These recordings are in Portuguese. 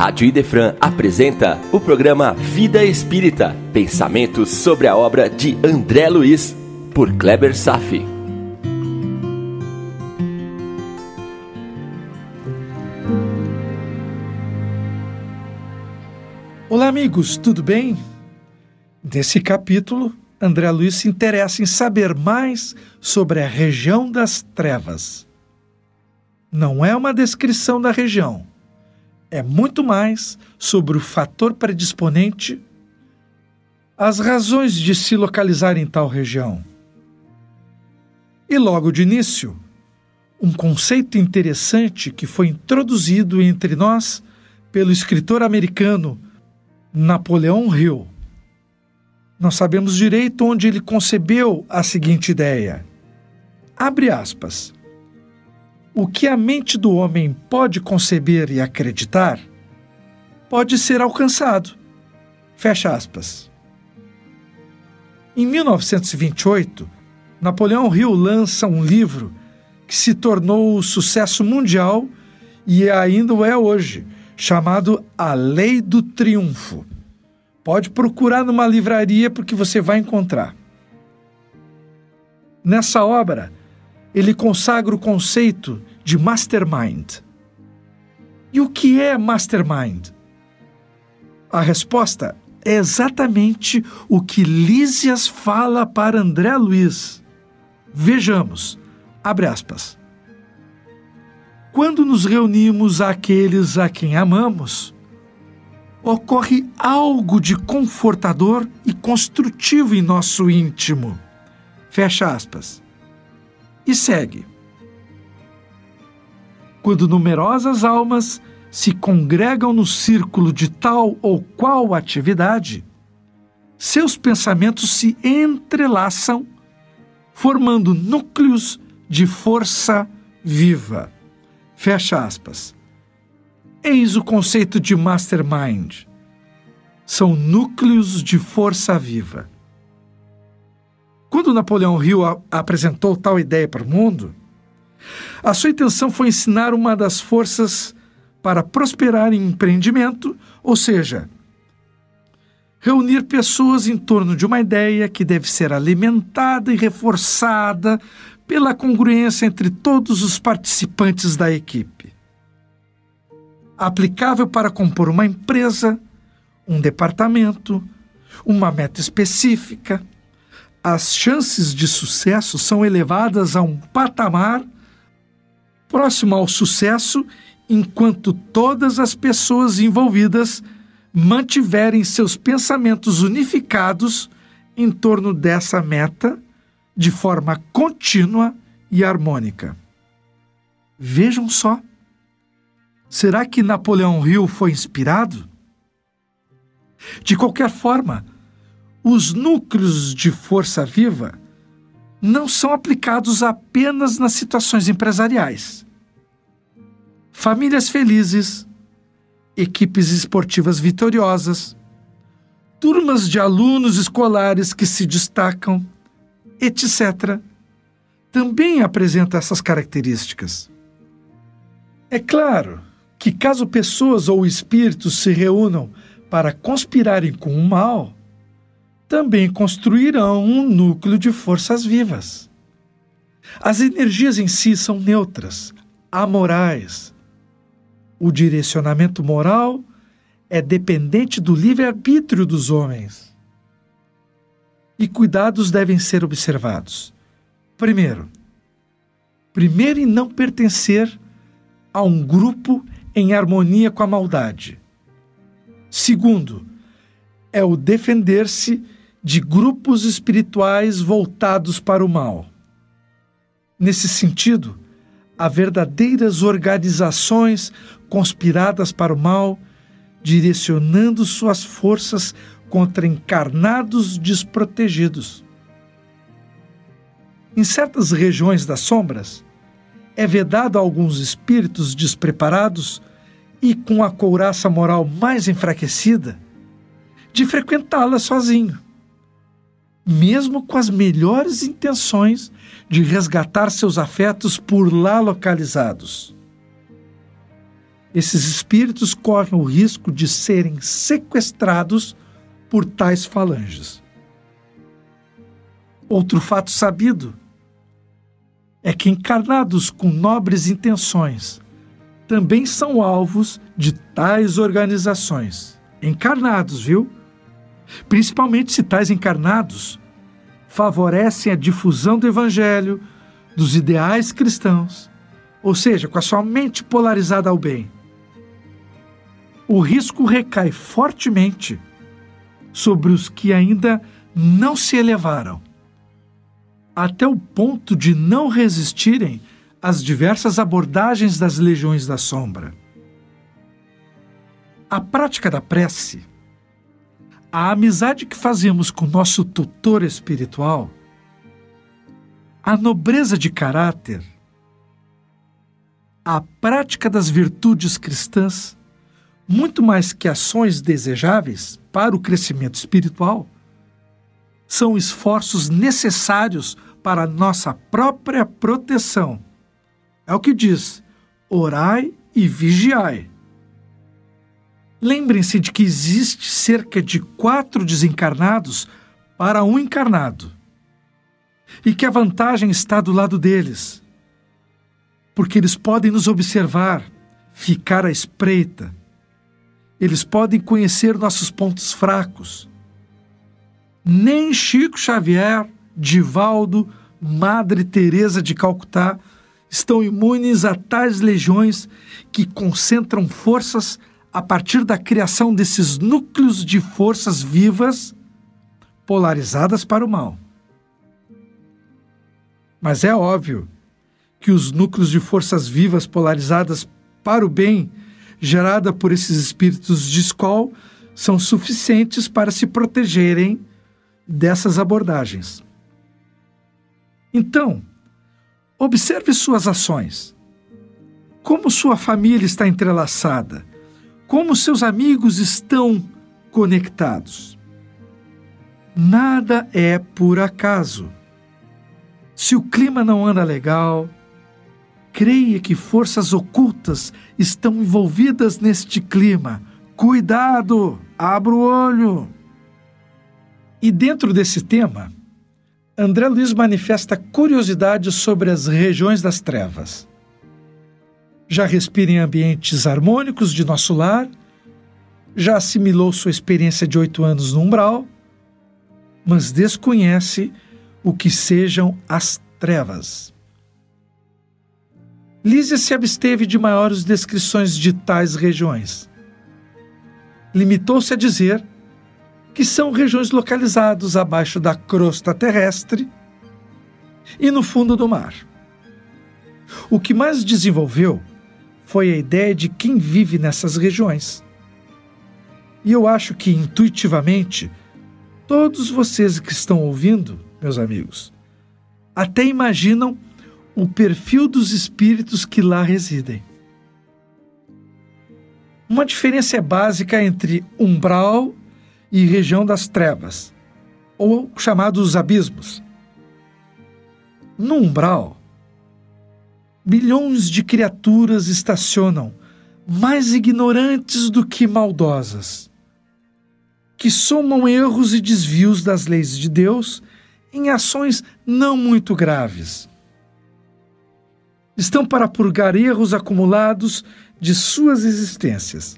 Rádio Idefran apresenta o programa Vida Espírita, pensamentos sobre a obra de André Luiz, por Kleber Safi. Olá, amigos, tudo bem? Nesse capítulo, André Luiz se interessa em saber mais sobre a região das trevas. Não é uma descrição da região, é muito mais sobre o fator predisponente, as razões de se localizar em tal região. E logo de início, um conceito interessante que foi introduzido entre nós pelo escritor americano Napoleão Hill. Não sabemos direito onde ele concebeu a seguinte ideia. Abre aspas. O que a mente do homem pode conceber e acreditar pode ser alcançado. Fecha aspas. Em 1928, Napoleão Hill lança um livro que se tornou sucesso mundial e ainda o é hoje, chamado A Lei do Triunfo. Pode procurar numa livraria porque você vai encontrar. Nessa obra, ele consagra o conceito de mastermind. E o que é mastermind? A resposta é exatamente o que Lísias fala para André Luiz. Vejamos, abre aspas. Quando nos reunimos àqueles a quem amamos, ocorre algo de confortador e construtivo em nosso íntimo. Fecha aspas. E segue. Quando numerosas almas se congregam no círculo de tal ou qual atividade, seus pensamentos se entrelaçam, formando núcleos de força viva. Fecha aspas. Eis o conceito de mastermind. São núcleos de força viva. Quando Napoleão Hill apresentou tal ideia para o mundo, a sua intenção foi ensinar uma das forças para prosperar em empreendimento, ou seja, reunir pessoas em torno de uma ideia que deve ser alimentada e reforçada pela congruência entre todos os participantes da equipe. Aplicável para compor uma empresa, um departamento, uma meta específica, as chances de sucesso são elevadas a um patamar próximo ao sucesso enquanto todas as pessoas envolvidas mantiverem seus pensamentos unificados em torno dessa meta de forma contínua e harmônica. Vejam só. Será que Napoleão Hill foi inspirado? De qualquer forma, os núcleos de força viva não são aplicados apenas nas situações empresariais. Famílias felizes, equipes esportivas vitoriosas, turmas de alunos escolares que se destacam etc., também apresenta essas características. É claro que, caso pessoas ou espíritos se reúnam para conspirarem com o mal, também construirão um núcleo de forças vivas. As energias em si são neutras, amorais. O direcionamento moral é dependente do livre-arbítrio dos homens e cuidados devem ser observados. Primeiro, primeiro em não pertencer a um grupo em harmonia com a maldade. Segundo, é o defender-se de grupos espirituais voltados para o mal. Nesse sentido, há verdadeiras organizações conspiradas para o mal, direcionando suas forças contra encarnados desprotegidos. Em certas regiões das sombras, é vedado a alguns espíritos despreparados e com a couraça moral mais enfraquecida de frequentá-la sozinho, mesmo com as melhores intenções de resgatar seus afetos por lá localizados. esses espíritos correm o risco de serem sequestrados por tais falanges. Outro fato sabido é que encarnados com nobres intenções também são alvos de tais organizações. Encarnados, viu? Principalmente se tais encarnados favorecem a difusão do evangelho, dos ideais cristãos, ou seja, com a sua mente polarizada ao bem. O risco recai fortemente sobre os que ainda não se elevaram, até o ponto de não resistirem às diversas abordagens das legiões da sombra. A prática da prece, a amizade que fazemos com nosso tutor espiritual, a nobreza de caráter, a prática das virtudes cristãs, muito mais que ações desejáveis para o crescimento espiritual, são esforços necessários para a nossa própria proteção. É o que diz: orai e vigiai. Lembrem-se de que existe cerca de quatro desencarnados para um encarnado e que a vantagem está do lado deles, porque eles podem nos observar, ficar à espreita, eles podem conhecer nossos pontos fracos. Nem Chico Xavier, Divaldo, Madre Teresa de Calcutá estão imunes a tais legiões que concentram forças a partir da criação desses núcleos de forças vivas polarizadas para o mal. Mas é óbvio que os núcleos de forças vivas polarizadas para o bem, gerada por esses espíritos de escol, são suficientes para se protegerem dessas abordagens. Então, observe suas ações. Como sua família está entrelaçada? Como seus amigos estão conectados? Nada é por acaso. Se o clima não anda legal, creia que forças ocultas estão envolvidas neste clima. Cuidado! Abra o olho! E dentro desse tema, André Luiz manifesta curiosidade sobre as regiões das trevas. Já respira em ambientes harmônicos de nosso lar, já assimilou sua experiência de oito anos no umbral, mas desconhece o que sejam as trevas. Lísia se absteve de maiores descrições de tais regiões. Limitou-se a dizer que são regiões localizadas abaixo da crosta terrestre e no fundo do mar. O que mais desenvolveu foi a ideia de quem vive nessas regiões. E eu acho que intuitivamente todos vocês que estão ouvindo meus amigos. Até imaginam o perfil dos espíritos que lá residem. Uma diferença é básica entre umbral e região das trevas, ou chamados abismos. No umbral, bilhões de criaturas estacionam, mais ignorantes do que maldosas, que somam erros e desvios das leis de Deus em ações não muito graves. Estão para purgar erros acumulados de suas existências.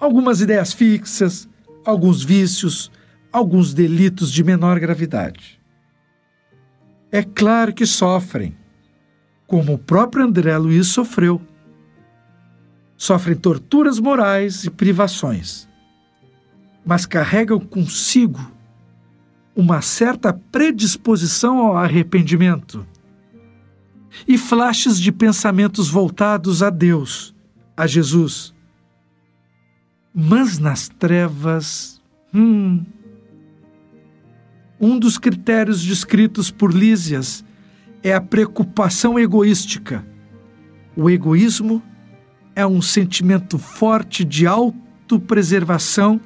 Algumas ideias fixas, alguns vícios, alguns delitos de menor gravidade. É claro que sofrem, como o próprio André Luiz sofreu. Sofrem torturas morais e privações, mas carregam consigo uma certa predisposição ao arrependimento e flashes de pensamentos voltados a Deus, a Jesus. Mas nas trevas, hum, um dos critérios descritos por Lísias é a preocupação egoística. O egoísmo é um sentimento forte de autopreservação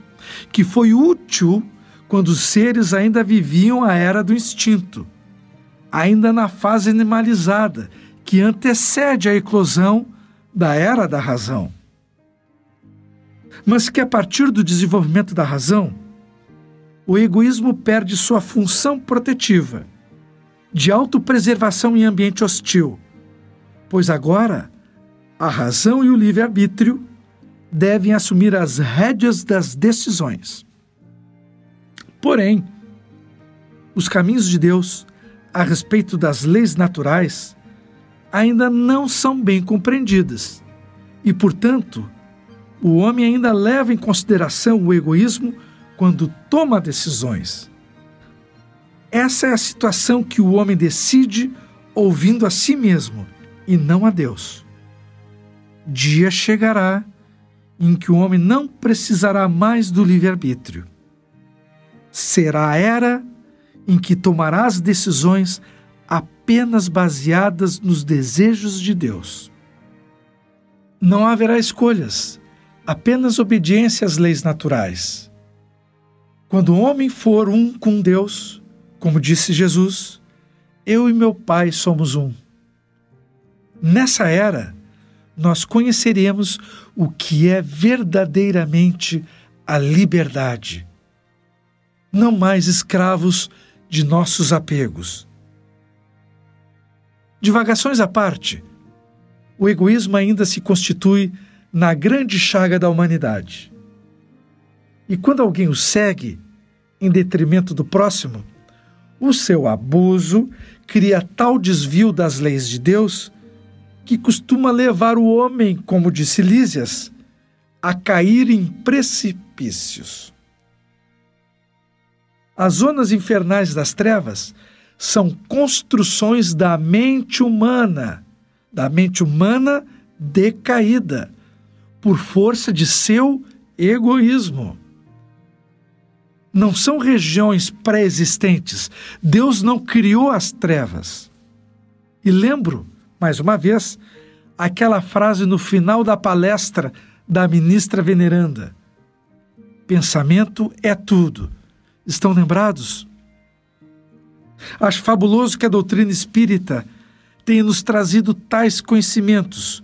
que foi útil quando os seres ainda viviam a era do instinto, ainda na fase animalizada que antecede a eclosão da era da razão. Mas que a partir do desenvolvimento da razão, o egoísmo perde sua função protetiva, de autopreservação em ambiente hostil, pois agora a razão e o livre-arbítrio devem assumir as rédeas das decisões. Porém, os caminhos de Deus a respeito das leis naturais ainda não são bem compreendidas e, portanto, o homem ainda leva em consideração o egoísmo quando toma decisões. Essa é a situação que o homem decide ouvindo a si mesmo e não a Deus. Dia chegará em que o homem não precisará mais do livre-arbítrio. Será a era em que tomará as decisões apenas baseadas nos desejos de Deus. Não haverá escolhas, apenas obediência às leis naturais. Quando o homem for um com Deus, como disse Jesus, eu e meu Pai somos um. Nessa era, nós conheceremos o que é verdadeiramente a liberdade. Não mais escravos de nossos apegos. Divagações à parte, o egoísmo ainda se constitui na grande chaga da humanidade. E quando alguém o segue em detrimento do próximo, o seu abuso cria tal desvio das leis de Deus que costuma levar o homem, como disse Lísias, a cair em precipícios. As zonas infernais das trevas são construções da mente humana, da mente humana decaída, por força de seu egoísmo. Não são regiões pré-existentes. Deus não criou as trevas. E lembro, mais uma vez, aquela frase no final da palestra da ministra veneranda: Pensamento é tudo Estão lembrados? Acho fabuloso que a doutrina espírita tenha nos trazido tais conhecimentos,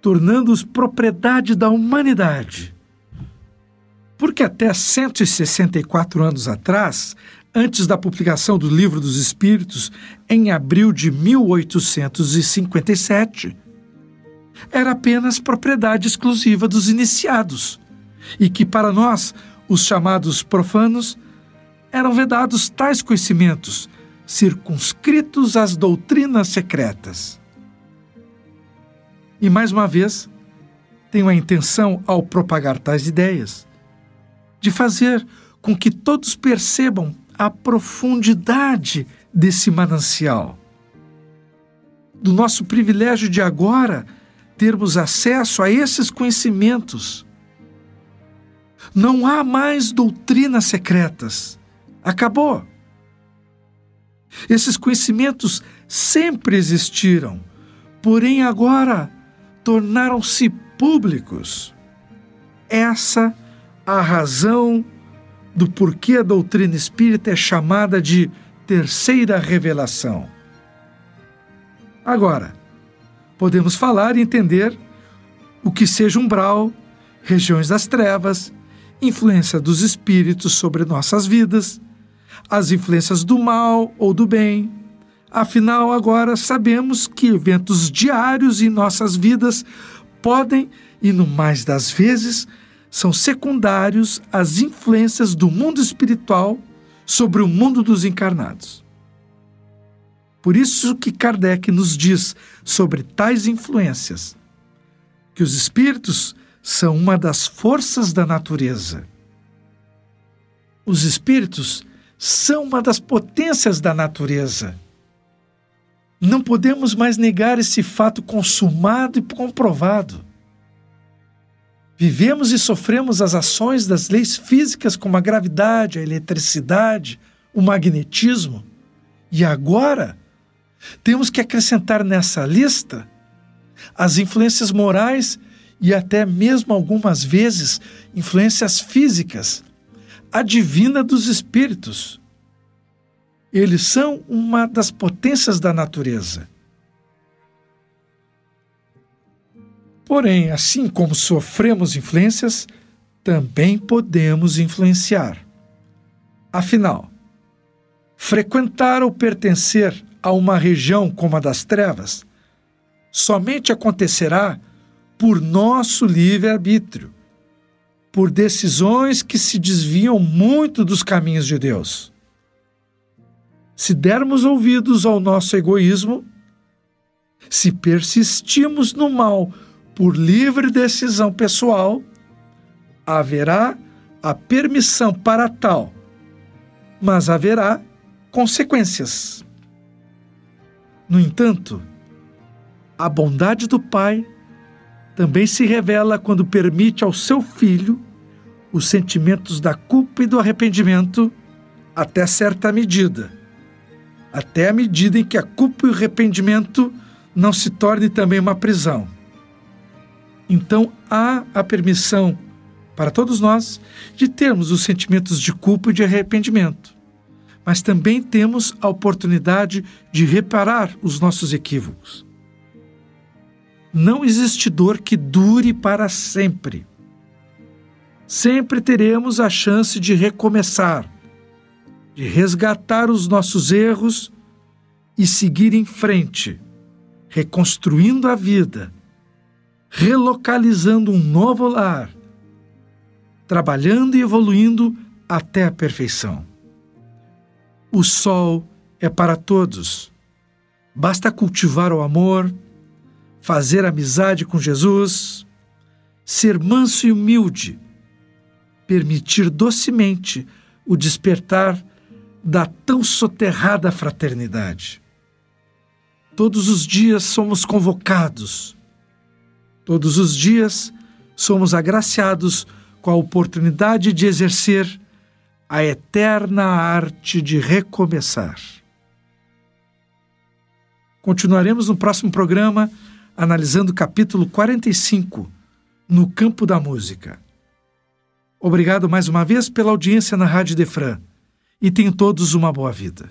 tornando-os propriedade da humanidade. Porque até 164 anos atrás, antes da publicação do Livro dos Espíritos, em abril de 1857, era apenas propriedade exclusiva dos iniciados, e que para nós, os chamados profanos, eram vedados tais conhecimentos, circunscritos às doutrinas secretas. E mais uma vez, tenho a intenção, ao propagar tais ideias, de fazer com que todos percebam a profundidade desse manancial. Do nosso privilégio de agora termos acesso a esses conhecimentos. Não há mais doutrinas secretas Acabou. Esses conhecimentos sempre existiram, porém agora tornaram-se públicos. Essa a razão do porquê a doutrina espírita é chamada de terceira revelação. Agora, podemos falar e entender o que seja umbral, regiões das trevas, influência dos espíritos sobre nossas vidas, as influências do mal ou do bem. Afinal, agora sabemos que eventos diários em nossas vidas podem, e no mais das vezes, são secundários às influências do mundo espiritual sobre o mundo dos encarnados. Por isso que Kardec nos diz sobre tais influências, que os espíritos são uma das forças da natureza. Os espíritos são uma das potências da natureza. Não podemos mais negar esse fato consumado e comprovado. Vivemos e sofremos as ações das leis físicas como a gravidade, a eletricidade, o magnetismo. E agora temos que acrescentar nessa lista as influências morais e até mesmo algumas vezes influências físicas a divina dos espíritos. Eles são uma das potências da natureza. Porém, assim como sofremos influências, também podemos influenciar. Afinal, frequentar ou pertencer a uma região como a das trevas somente acontecerá por nosso livre-arbítrio, por decisões que se desviam muito dos caminhos de Deus. Se dermos ouvidos ao nosso egoísmo, se persistimos no mal por livre decisão pessoal, haverá a permissão para tal, mas haverá consequências. No entanto, a bondade do Pai também se revela quando permite ao seu filho os sentimentos da culpa e do arrependimento até certa medida, até a medida em que a culpa e o arrependimento não se torne também uma prisão. Então há a permissão para todos nós de termos os sentimentos de culpa e de arrependimento. Mas também temos a oportunidade de reparar os nossos equívocos. Não existe dor que dure para sempre. Sempre teremos a chance de recomeçar, de resgatar os nossos erros e seguir em frente, reconstruindo a vida, relocalizando um novo lar trabalhando e evoluindo até a perfeição. O sol é para todos. Basta cultivar o amor, fazer amizade com Jesus, ser manso e humilde, permitir docemente o despertar da tão soterrada fraternidade. Todos os dias somos convocados, todos os dias somos agraciados com a oportunidade de exercer a eterna arte de recomeçar. Continuaremos no próximo programa analisando o capítulo 45, No Campo da Música. Obrigado mais uma vez pela audiência na Rádio Defran e tenham todos uma boa vida.